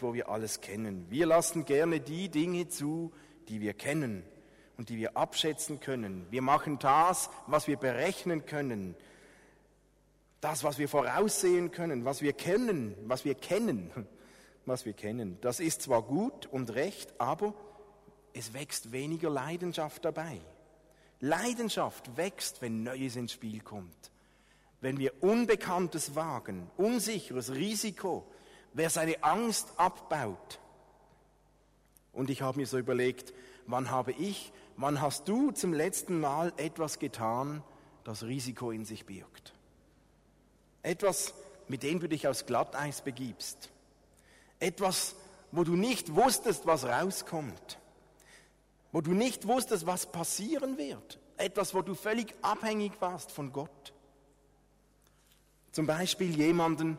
Welt, wo wir alles kennen. Wir lassen gerne die Dinge zu, die wir kennen und die wir abschätzen können. Wir machen das, was wir berechnen können. Das, was wir voraussehen können, was wir kennen, was wir kennen, was wir kennen. Das ist zwar gut und recht, aber es wächst weniger Leidenschaft dabei. Leidenschaft wächst, wenn Neues ins Spiel kommt. Wenn wir Unbekanntes wagen, unsicheres Risiko, wer seine Angst abbaut. Und ich habe mir so überlegt, wann habe ich, wann hast du zum letzten Mal etwas getan, das Risiko in sich birgt? Etwas, mit dem du dich aus Glatteis begibst. Etwas, wo du nicht wusstest, was rauskommt. Wo du nicht wusstest, was passieren wird. Etwas, wo du völlig abhängig warst von Gott. Zum Beispiel jemanden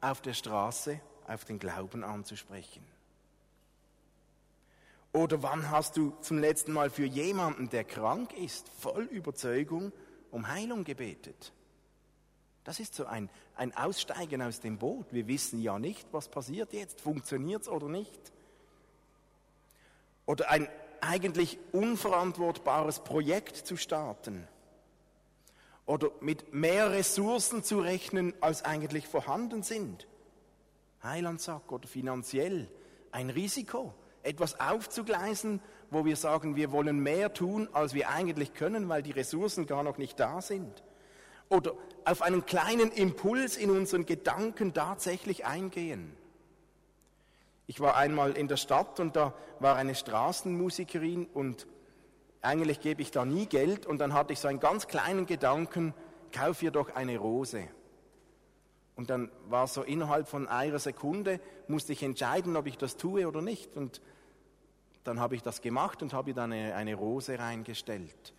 auf der Straße auf den Glauben anzusprechen. Oder wann hast du zum letzten Mal für jemanden, der krank ist, voll Überzeugung um Heilung gebetet? Das ist so ein, ein Aussteigen aus dem Boot. Wir wissen ja nicht, was passiert jetzt, funktioniert es oder nicht. Oder ein eigentlich unverantwortbares Projekt zu starten. Oder mit mehr Ressourcen zu rechnen, als eigentlich vorhanden sind. Heilandsack oder finanziell. Ein Risiko. Etwas aufzugleisen, wo wir sagen, wir wollen mehr tun, als wir eigentlich können, weil die Ressourcen gar noch nicht da sind oder auf einen kleinen Impuls in unseren Gedanken tatsächlich eingehen. Ich war einmal in der Stadt und da war eine Straßenmusikerin und eigentlich gebe ich da nie Geld und dann hatte ich so einen ganz kleinen Gedanken, kauf ihr doch eine Rose. Und dann war so innerhalb von einer Sekunde, musste ich entscheiden, ob ich das tue oder nicht. Und dann habe ich das gemacht und habe dann eine, eine Rose reingestellt.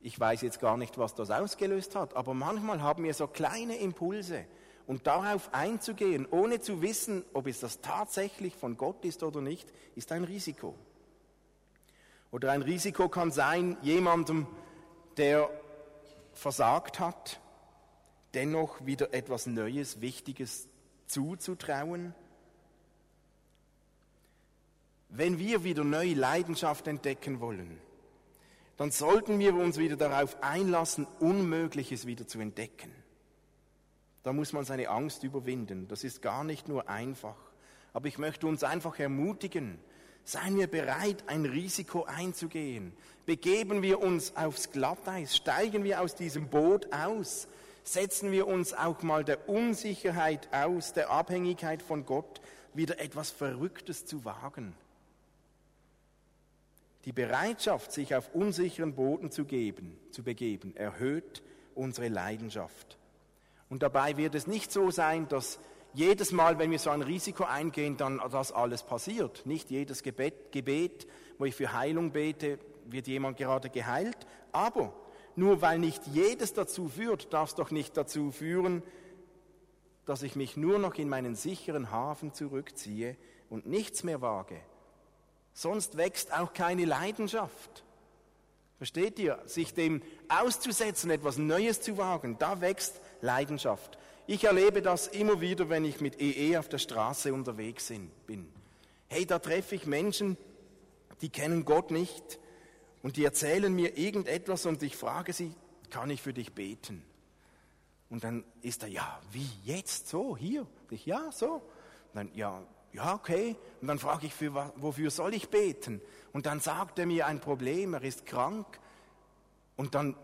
Ich weiß jetzt gar nicht, was das ausgelöst hat, aber manchmal haben wir so kleine Impulse. Und darauf einzugehen, ohne zu wissen, ob es das tatsächlich von Gott ist oder nicht, ist ein Risiko. Oder ein Risiko kann sein, jemandem, der versagt hat, dennoch wieder etwas Neues, Wichtiges zuzutrauen. Wenn wir wieder neue Leidenschaft entdecken wollen, dann sollten wir uns wieder darauf einlassen, Unmögliches wieder zu entdecken. Da muss man seine Angst überwinden. Das ist gar nicht nur einfach. Aber ich möchte uns einfach ermutigen, seien wir bereit, ein Risiko einzugehen. Begeben wir uns aufs Glatteis, steigen wir aus diesem Boot aus, setzen wir uns auch mal der Unsicherheit aus, der Abhängigkeit von Gott, wieder etwas Verrücktes zu wagen. Die Bereitschaft, sich auf unsicheren Boden zu, geben, zu begeben, erhöht unsere Leidenschaft. Und dabei wird es nicht so sein, dass jedes Mal, wenn wir so ein Risiko eingehen, dann das alles passiert. Nicht jedes Gebet, Gebet, wo ich für Heilung bete, wird jemand gerade geheilt. Aber nur weil nicht jedes dazu führt, darf es doch nicht dazu führen, dass ich mich nur noch in meinen sicheren Hafen zurückziehe und nichts mehr wage, Sonst wächst auch keine Leidenschaft. Versteht ihr? Sich dem auszusetzen, etwas Neues zu wagen, da wächst Leidenschaft. Ich erlebe das immer wieder, wenn ich mit EE auf der Straße unterwegs bin. Hey, da treffe ich Menschen, die kennen Gott nicht und die erzählen mir irgendetwas und ich frage sie, kann ich für dich beten? Und dann ist er, ja, wie jetzt? So, hier? Ich, ja, so. Und dann, ja, ja, okay. Und dann frage ich, für, wofür soll ich beten? Und dann sagt er mir ein Problem, er ist krank. Und dann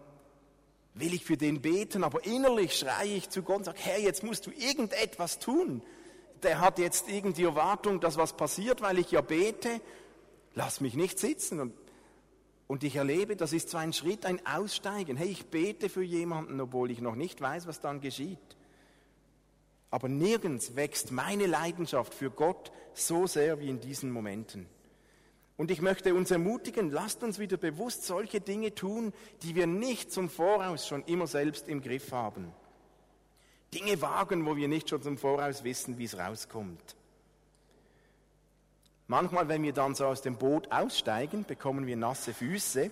will ich für den beten, aber innerlich schreie ich zu Gott und sage, Herr, jetzt musst du irgendetwas tun. Der hat jetzt irgendwie Erwartung, dass was passiert, weil ich ja bete. Lass mich nicht sitzen. Und, und ich erlebe, das ist zwar ein Schritt, ein Aussteigen. Hey, ich bete für jemanden, obwohl ich noch nicht weiß, was dann geschieht. Aber nirgends wächst meine Leidenschaft für Gott so sehr wie in diesen Momenten. Und ich möchte uns ermutigen, lasst uns wieder bewusst solche Dinge tun, die wir nicht zum Voraus schon immer selbst im Griff haben. Dinge wagen, wo wir nicht schon zum Voraus wissen, wie es rauskommt. Manchmal, wenn wir dann so aus dem Boot aussteigen, bekommen wir nasse Füße.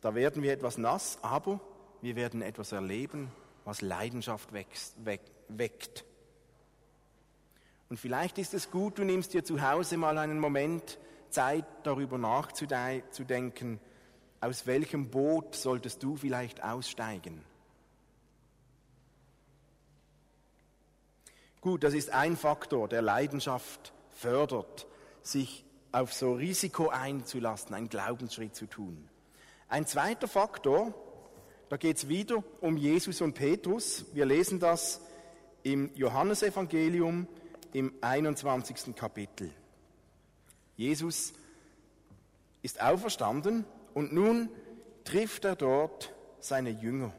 Da werden wir etwas nass, aber wir werden etwas erleben, was Leidenschaft wächst, weckt. Und vielleicht ist es gut, du nimmst dir zu Hause mal einen Moment Zeit, darüber nachzudenken, aus welchem Boot solltest du vielleicht aussteigen. Gut, das ist ein Faktor, der Leidenschaft fördert, sich auf so Risiko einzulassen, einen Glaubensschritt zu tun. Ein zweiter Faktor, da geht es wieder um Jesus und Petrus. Wir lesen das im Johannesevangelium im 21. Kapitel. Jesus ist auferstanden und nun trifft er dort seine Jünger.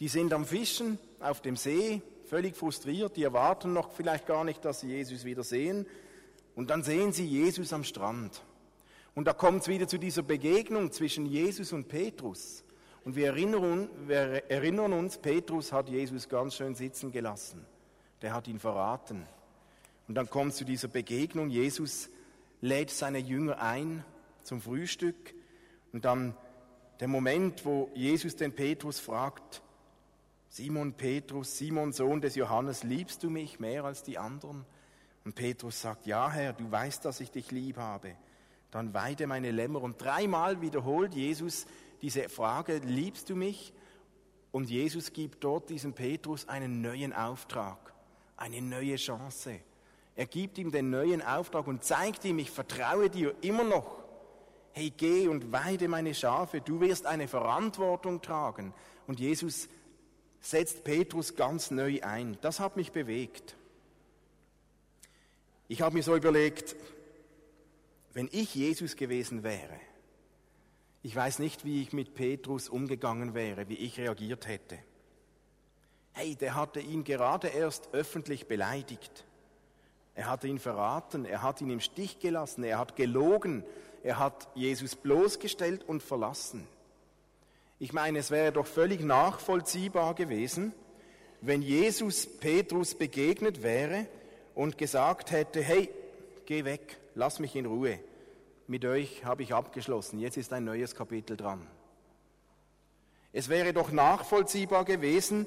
Die sind am Fischen auf dem See, völlig frustriert, die erwarten noch vielleicht gar nicht, dass sie Jesus wieder sehen. Und dann sehen sie Jesus am Strand. Und da kommt es wieder zu dieser Begegnung zwischen Jesus und Petrus. Und wir erinnern, wir erinnern uns, Petrus hat Jesus ganz schön sitzen gelassen. Der hat ihn verraten. Und dann kommt es zu dieser Begegnung. Jesus lädt seine Jünger ein zum Frühstück. Und dann der Moment, wo Jesus den Petrus fragt, Simon Petrus, Simon Sohn des Johannes, liebst du mich mehr als die anderen? Und Petrus sagt, ja Herr, du weißt, dass ich dich lieb habe. Dann weide meine Lämmer. Und dreimal wiederholt Jesus diese Frage, liebst du mich? Und Jesus gibt dort diesem Petrus einen neuen Auftrag, eine neue Chance. Er gibt ihm den neuen Auftrag und zeigt ihm, ich vertraue dir immer noch. Hey, geh und weide meine Schafe, du wirst eine Verantwortung tragen. Und Jesus setzt Petrus ganz neu ein. Das hat mich bewegt. Ich habe mir so überlegt, wenn ich Jesus gewesen wäre, ich weiß nicht, wie ich mit Petrus umgegangen wäre, wie ich reagiert hätte. Hey, der hatte ihn gerade erst öffentlich beleidigt. Er hatte ihn verraten, er hat ihn im Stich gelassen, er hat gelogen, er hat Jesus bloßgestellt und verlassen. Ich meine, es wäre doch völlig nachvollziehbar gewesen, wenn Jesus Petrus begegnet wäre und gesagt hätte, hey, geh weg, lass mich in Ruhe. Mit euch habe ich abgeschlossen, jetzt ist ein neues Kapitel dran. Es wäre doch nachvollziehbar gewesen,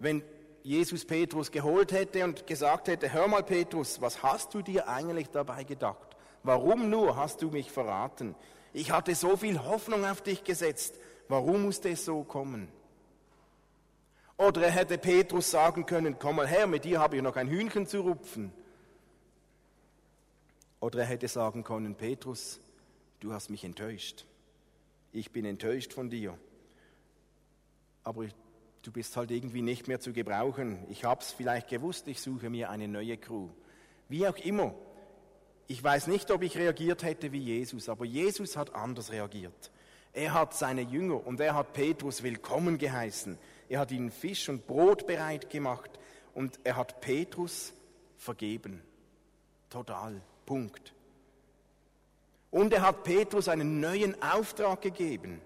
wenn Jesus Petrus geholt hätte und gesagt hätte, hör mal Petrus, was hast du dir eigentlich dabei gedacht? Warum nur hast du mich verraten? Ich hatte so viel Hoffnung auf dich gesetzt. Warum musste es so kommen? Oder er hätte Petrus sagen können, komm mal her, mit dir habe ich noch ein Hühnchen zu rupfen. Oder er hätte sagen können, Petrus, du hast mich enttäuscht. Ich bin enttäuscht von dir. Aber du bist halt irgendwie nicht mehr zu gebrauchen. Ich habe es vielleicht gewusst, ich suche mir eine neue Crew. Wie auch immer. Ich weiß nicht, ob ich reagiert hätte wie Jesus, aber Jesus hat anders reagiert. Er hat seine Jünger und er hat Petrus willkommen geheißen. Er hat ihnen Fisch und Brot bereit gemacht und er hat Petrus vergeben. Total. Punkt. Und er hat Petrus einen neuen Auftrag gegeben.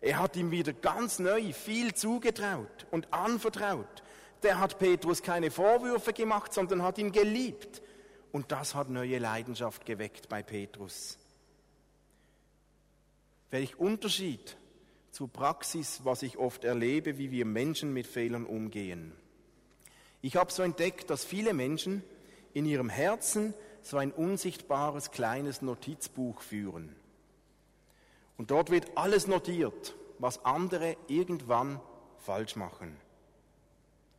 Er hat ihm wieder ganz neu viel zugetraut und anvertraut. Der hat Petrus keine Vorwürfe gemacht, sondern hat ihn geliebt. Und das hat neue Leidenschaft geweckt bei Petrus. Welch Unterschied zur Praxis, was ich oft erlebe, wie wir Menschen mit Fehlern umgehen. Ich habe so entdeckt, dass viele Menschen in ihrem Herzen so ein unsichtbares kleines Notizbuch führen. Und dort wird alles notiert, was andere irgendwann falsch machen.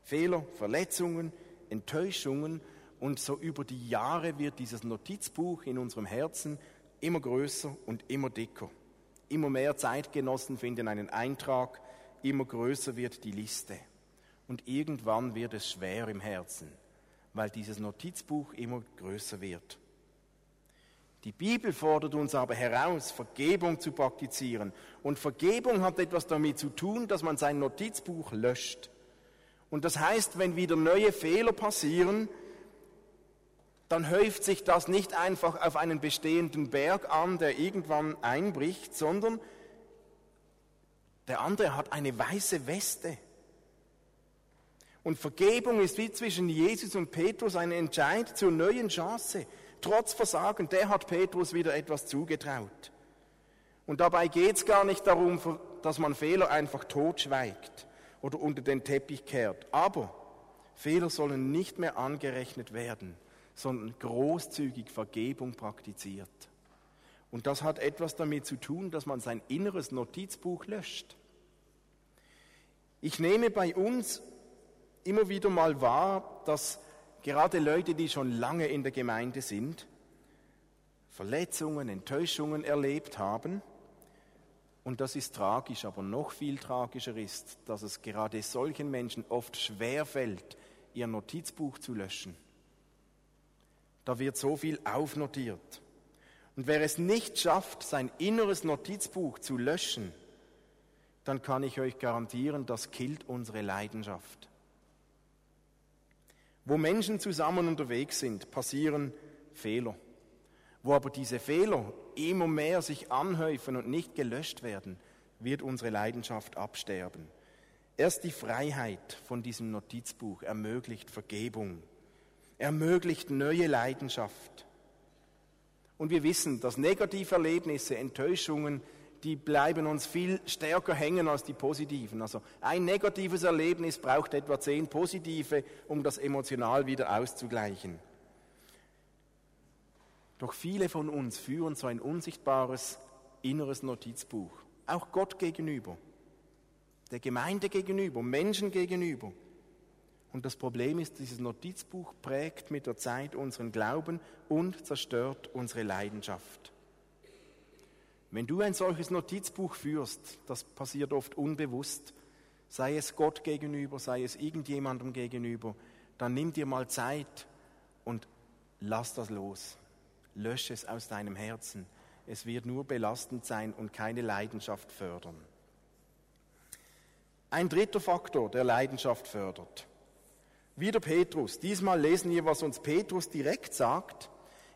Fehler, Verletzungen, Enttäuschungen und so über die Jahre wird dieses Notizbuch in unserem Herzen immer größer und immer dicker. Immer mehr Zeitgenossen finden einen Eintrag, immer größer wird die Liste. Und irgendwann wird es schwer im Herzen, weil dieses Notizbuch immer größer wird. Die Bibel fordert uns aber heraus, Vergebung zu praktizieren. Und Vergebung hat etwas damit zu tun, dass man sein Notizbuch löscht. Und das heißt, wenn wieder neue Fehler passieren, dann häuft sich das nicht einfach auf einen bestehenden Berg an, der irgendwann einbricht, sondern der andere hat eine weiße Weste. Und Vergebung ist wie zwischen Jesus und Petrus ein Entscheid zur neuen Chance. Trotz Versagen, der hat Petrus wieder etwas zugetraut. Und dabei geht es gar nicht darum, dass man Fehler einfach totschweigt oder unter den Teppich kehrt. Aber Fehler sollen nicht mehr angerechnet werden, sondern großzügig Vergebung praktiziert. Und das hat etwas damit zu tun, dass man sein inneres Notizbuch löscht. Ich nehme bei uns immer wieder mal wahr, dass gerade Leute, die schon lange in der Gemeinde sind, Verletzungen, Enttäuschungen erlebt haben. Und das ist tragisch, aber noch viel tragischer ist, dass es gerade solchen Menschen oft schwer fällt, ihr Notizbuch zu löschen. Da wird so viel aufnotiert. Und wer es nicht schafft, sein inneres Notizbuch zu löschen, dann kann ich euch garantieren, das killt unsere Leidenschaft. Wo Menschen zusammen unterwegs sind, passieren Fehler. Wo aber diese Fehler immer mehr sich anhäufen und nicht gelöscht werden, wird unsere Leidenschaft absterben. Erst die Freiheit von diesem Notizbuch ermöglicht Vergebung, ermöglicht neue Leidenschaft. Und wir wissen, dass Negativerlebnisse, Enttäuschungen, die bleiben uns viel stärker hängen als die positiven. Also ein negatives Erlebnis braucht etwa zehn positive, um das emotional wieder auszugleichen. Doch viele von uns führen so ein unsichtbares inneres Notizbuch, auch Gott gegenüber, der Gemeinde gegenüber, Menschen gegenüber. Und das Problem ist, dieses Notizbuch prägt mit der Zeit unseren Glauben und zerstört unsere Leidenschaft. Wenn du ein solches Notizbuch führst, das passiert oft unbewusst, sei es Gott gegenüber, sei es irgendjemandem gegenüber, dann nimm dir mal Zeit und lass das los. Lösche es aus deinem Herzen. Es wird nur belastend sein und keine Leidenschaft fördern. Ein dritter Faktor, der Leidenschaft fördert. Wieder Petrus. Diesmal lesen wir, was uns Petrus direkt sagt.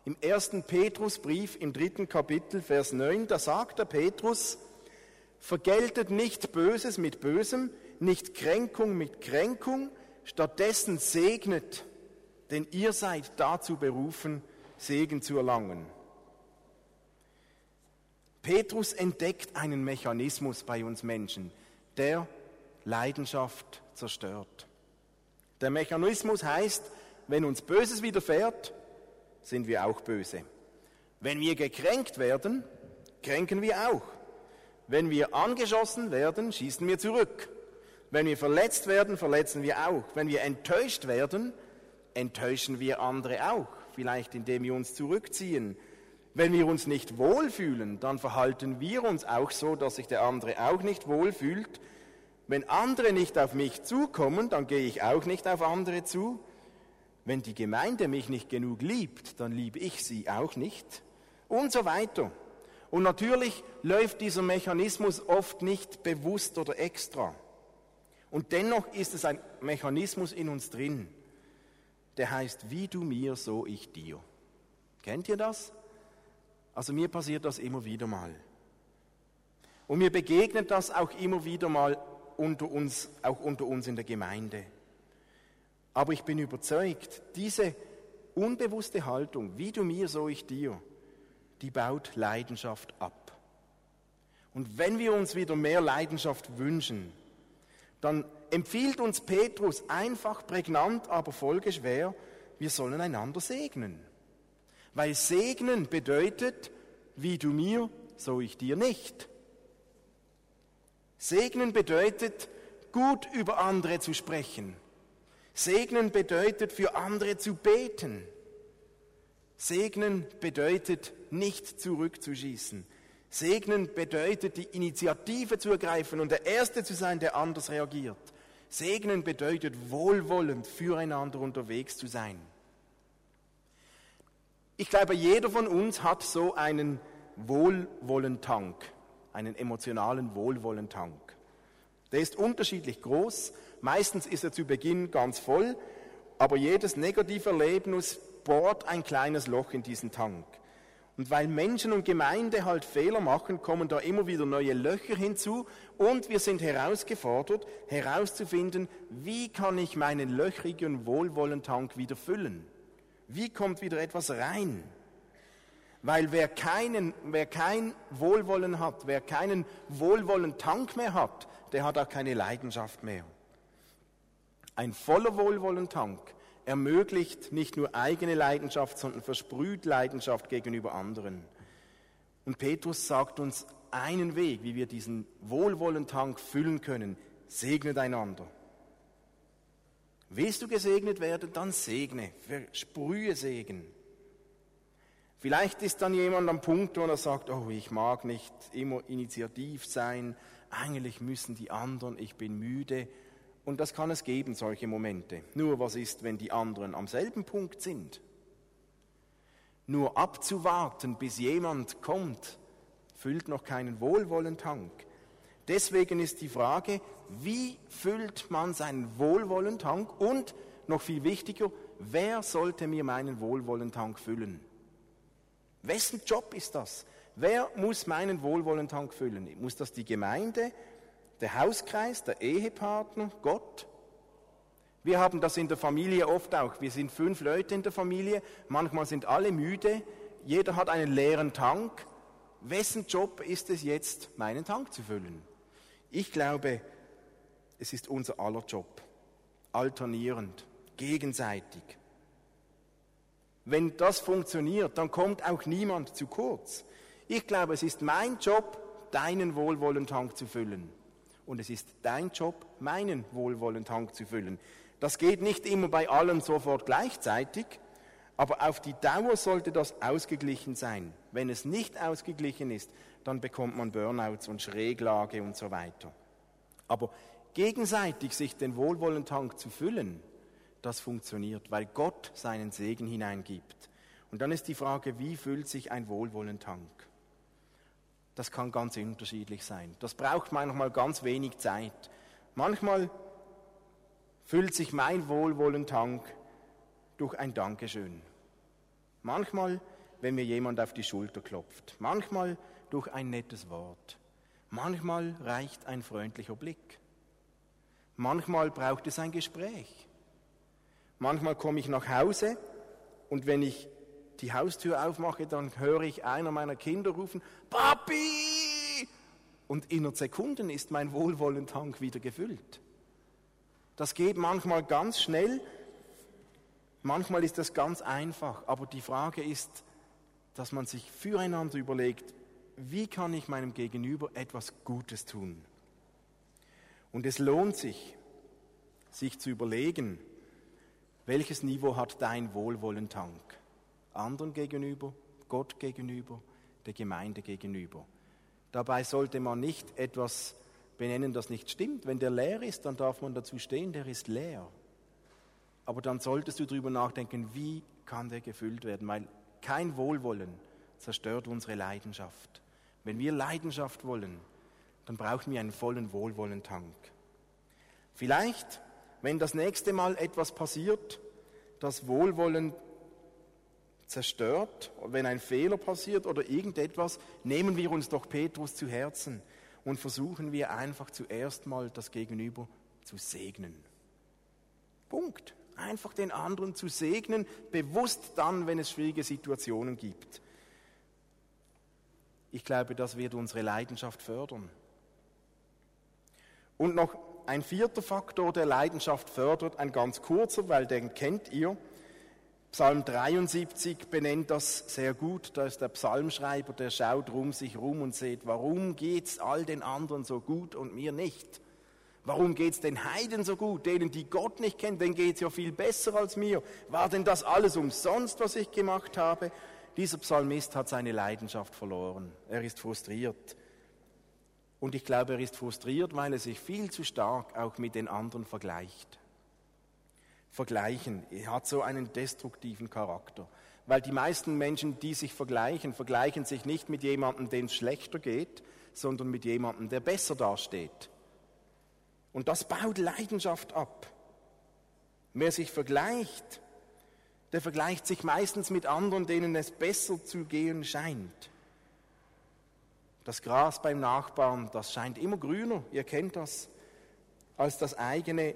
Im ersten Petrusbrief im dritten Kapitel, Vers 9, da sagt der Petrus, vergeltet nicht Böses mit Bösem, nicht Kränkung mit Kränkung, stattdessen segnet, denn ihr seid dazu berufen, Segen zu erlangen. Petrus entdeckt einen Mechanismus bei uns Menschen, der Leidenschaft zerstört. Der Mechanismus heißt, wenn uns Böses widerfährt, sind wir auch böse. Wenn wir gekränkt werden, kränken wir auch. Wenn wir angeschossen werden, schießen wir zurück. Wenn wir verletzt werden, verletzen wir auch. Wenn wir enttäuscht werden, enttäuschen wir andere auch, vielleicht indem wir uns zurückziehen. Wenn wir uns nicht wohlfühlen, dann verhalten wir uns auch so, dass sich der andere auch nicht wohlfühlt. Wenn andere nicht auf mich zukommen, dann gehe ich auch nicht auf andere zu. Wenn die Gemeinde mich nicht genug liebt, dann liebe ich sie auch nicht. Und so weiter. Und natürlich läuft dieser Mechanismus oft nicht bewusst oder extra. Und dennoch ist es ein Mechanismus in uns drin, der heißt, wie du mir, so ich dir. Kennt ihr das? Also mir passiert das immer wieder mal. Und mir begegnet das auch immer wieder mal unter uns, auch unter uns in der Gemeinde. Aber ich bin überzeugt, diese unbewusste Haltung, wie du mir, so ich dir, die baut Leidenschaft ab. Und wenn wir uns wieder mehr Leidenschaft wünschen, dann empfiehlt uns Petrus einfach prägnant, aber folgeschwer, wir sollen einander segnen. Weil segnen bedeutet, wie du mir, so ich dir nicht. Segnen bedeutet, gut über andere zu sprechen. Segnen bedeutet, für andere zu beten. Segnen bedeutet, nicht zurückzuschießen. Segnen bedeutet, die Initiative zu ergreifen und der Erste zu sein, der anders reagiert. Segnen bedeutet, wohlwollend füreinander unterwegs zu sein. Ich glaube, jeder von uns hat so einen Wohlwollentank, einen emotionalen Wohlwollentank. Der ist unterschiedlich groß. Meistens ist er zu Beginn ganz voll, aber jedes negative Erlebnis bohrt ein kleines Loch in diesen Tank. Und weil Menschen und Gemeinde halt Fehler machen, kommen da immer wieder neue Löcher hinzu und wir sind herausgefordert, herauszufinden, wie kann ich meinen löchrigen Wohlwollentank wieder füllen? Wie kommt wieder etwas rein? Weil wer, keinen, wer kein Wohlwollen hat, wer keinen Wohlwollentank mehr hat, der hat auch keine Leidenschaft mehr. Ein voller Wohlwollentank ermöglicht nicht nur eigene Leidenschaft, sondern versprüht Leidenschaft gegenüber anderen. Und Petrus sagt uns einen Weg, wie wir diesen Wohlwollentank füllen können. Segnet einander. Willst du gesegnet werden, dann segne, versprühe Segen. Vielleicht ist dann jemand am Punkt, wo er sagt, oh, ich mag nicht immer initiativ sein, eigentlich müssen die anderen, ich bin müde. Und das kann es geben, solche Momente. Nur was ist, wenn die anderen am selben Punkt sind? Nur abzuwarten, bis jemand kommt, füllt noch keinen Wohlwollentank. Deswegen ist die Frage, wie füllt man seinen Wohlwollentank und noch viel wichtiger, wer sollte mir meinen Wohlwollentank füllen? Wessen Job ist das? Wer muss meinen Wohlwollentank füllen? Muss das die Gemeinde, der Hauskreis, der Ehepartner, Gott? Wir haben das in der Familie oft auch. Wir sind fünf Leute in der Familie, manchmal sind alle müde, jeder hat einen leeren Tank. Wessen Job ist es jetzt, meinen Tank zu füllen? Ich glaube, es ist unser aller Job, alternierend, gegenseitig. Wenn das funktioniert, dann kommt auch niemand zu kurz. Ich glaube, es ist mein Job, deinen Wohlwollentank zu füllen. Und es ist dein Job, meinen Wohlwollentank zu füllen. Das geht nicht immer bei allen sofort gleichzeitig, aber auf die Dauer sollte das ausgeglichen sein. Wenn es nicht ausgeglichen ist, dann bekommt man Burnouts und Schräglage und so weiter. Aber gegenseitig sich den Wohlwollentank zu füllen, das funktioniert, weil Gott seinen Segen hineingibt. Und dann ist die Frage, wie füllt sich ein Wohlwollentank? Das kann ganz unterschiedlich sein. Das braucht manchmal ganz wenig Zeit. Manchmal füllt sich mein Wohlwollentank durch ein Dankeschön. Manchmal, wenn mir jemand auf die Schulter klopft. Manchmal durch ein nettes Wort. Manchmal reicht ein freundlicher Blick. Manchmal braucht es ein Gespräch. Manchmal komme ich nach Hause und wenn ich die Haustür aufmache, dann höre ich einer meiner Kinder rufen, Papi! Und innerhalb Sekunden ist mein Wohlwollentank wieder gefüllt. Das geht manchmal ganz schnell, manchmal ist das ganz einfach, aber die Frage ist, dass man sich füreinander überlegt, wie kann ich meinem Gegenüber etwas Gutes tun? Und es lohnt sich, sich zu überlegen, welches Niveau hat dein Wohlwollentank? anderen gegenüber, Gott gegenüber, der Gemeinde gegenüber. Dabei sollte man nicht etwas benennen, das nicht stimmt. Wenn der leer ist, dann darf man dazu stehen, der ist leer. Aber dann solltest du darüber nachdenken, wie kann der gefüllt werden, weil kein Wohlwollen zerstört unsere Leidenschaft. Wenn wir Leidenschaft wollen, dann brauchen wir einen vollen Wohlwollentank. Vielleicht, wenn das nächste Mal etwas passiert, das Wohlwollen zerstört, wenn ein Fehler passiert oder irgendetwas, nehmen wir uns doch Petrus zu Herzen und versuchen wir einfach zuerst mal das Gegenüber zu segnen. Punkt. Einfach den anderen zu segnen, bewusst dann, wenn es schwierige Situationen gibt. Ich glaube, das wird unsere Leidenschaft fördern. Und noch ein vierter Faktor, der Leidenschaft fördert, ein ganz kurzer, weil den kennt ihr. Psalm 73 benennt das sehr gut. Da ist der Psalmschreiber, der schaut rum sich rum und sieht, warum geht's all den anderen so gut und mir nicht? Warum geht's den Heiden so gut, denen, die Gott nicht kennen? Denen geht's ja viel besser als mir. War denn das alles umsonst, was ich gemacht habe? Dieser Psalmist hat seine Leidenschaft verloren. Er ist frustriert. Und ich glaube, er ist frustriert, weil er sich viel zu stark auch mit den anderen vergleicht vergleichen. Er hat so einen destruktiven Charakter. Weil die meisten Menschen, die sich vergleichen, vergleichen sich nicht mit jemandem, dem es schlechter geht, sondern mit jemandem, der besser dasteht. Und das baut Leidenschaft ab. Wer sich vergleicht, der vergleicht sich meistens mit anderen, denen es besser zu gehen scheint. Das Gras beim Nachbarn, das scheint immer grüner, ihr kennt das, als das eigene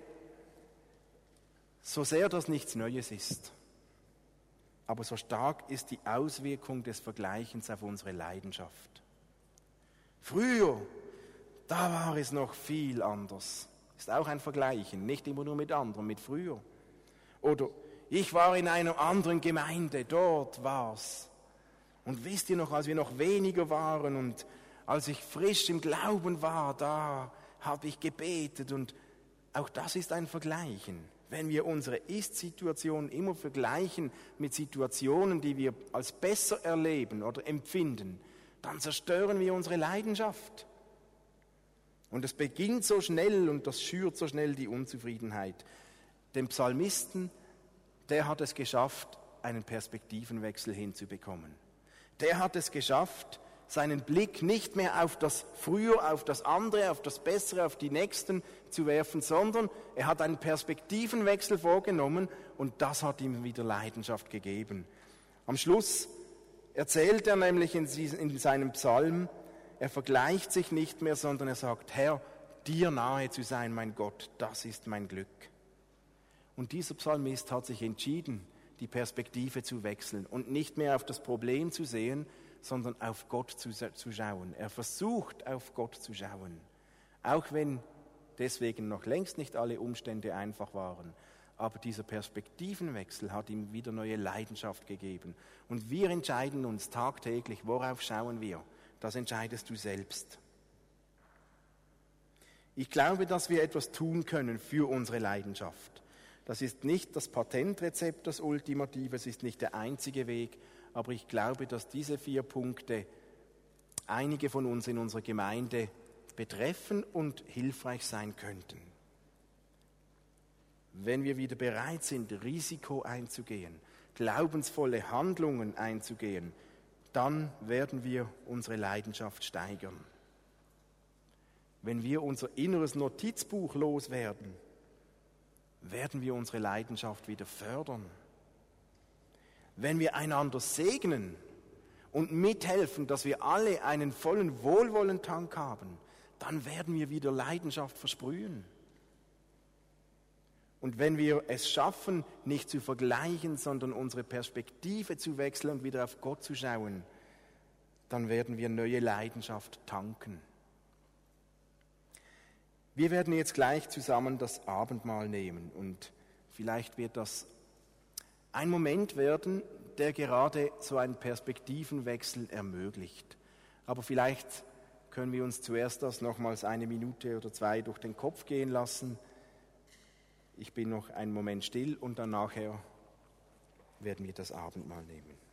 so sehr das nichts Neues ist, aber so stark ist die Auswirkung des Vergleichens auf unsere Leidenschaft. Früher, da war es noch viel anders. Ist auch ein Vergleichen, nicht immer nur mit anderen, mit früher. Oder ich war in einer anderen Gemeinde, dort war's. Und wisst ihr noch, als wir noch weniger waren und als ich frisch im Glauben war, da habe ich gebetet und auch das ist ein Vergleichen. Wenn wir unsere Ist-Situation immer vergleichen mit Situationen, die wir als besser erleben oder empfinden, dann zerstören wir unsere Leidenschaft. Und es beginnt so schnell und das schürt so schnell die Unzufriedenheit. Dem Psalmisten, der hat es geschafft, einen Perspektivenwechsel hinzubekommen. Der hat es geschafft, seinen Blick nicht mehr auf das Früher, auf das andere, auf das Bessere, auf die Nächsten zu werfen, sondern er hat einen Perspektivenwechsel vorgenommen und das hat ihm wieder Leidenschaft gegeben. Am Schluss erzählt er nämlich in, seinem Psalm, er vergleicht sich nicht mehr, sondern er sagt, Herr, dir nahe zu sein, mein Gott, das ist mein Glück. Und dieser Psalmist hat sich entschieden, die Perspektive zu wechseln und nicht mehr auf das Problem zu sehen, sondern auf Gott zu, zu schauen. Er versucht, auf Gott zu schauen, auch wenn deswegen noch längst nicht alle Umstände einfach waren. Aber dieser Perspektivenwechsel hat ihm wieder neue Leidenschaft gegeben. Und wir entscheiden uns tagtäglich, worauf schauen wir. Das entscheidest du selbst. Ich glaube, dass wir etwas tun können für unsere Leidenschaft. Das ist nicht das Patentrezept, das Ultimative, es ist nicht der einzige Weg, aber ich glaube, dass diese vier Punkte einige von uns in unserer Gemeinde betreffen und hilfreich sein könnten. Wenn wir wieder bereit sind, Risiko einzugehen, glaubensvolle Handlungen einzugehen, dann werden wir unsere Leidenschaft steigern. Wenn wir unser inneres Notizbuch loswerden, werden wir unsere Leidenschaft wieder fördern. Wenn wir einander segnen und mithelfen, dass wir alle einen vollen Wohlwollentank haben, dann werden wir wieder Leidenschaft versprühen. Und wenn wir es schaffen, nicht zu vergleichen, sondern unsere Perspektive zu wechseln und wieder auf Gott zu schauen, dann werden wir neue Leidenschaft tanken. Wir werden jetzt gleich zusammen das Abendmahl nehmen und vielleicht wird das ein Moment werden, der gerade so einen Perspektivenwechsel ermöglicht. Aber vielleicht können wir uns zuerst das nochmals eine Minute oder zwei durch den Kopf gehen lassen. Ich bin noch einen Moment still und dann nachher werden wir das Abendmahl nehmen.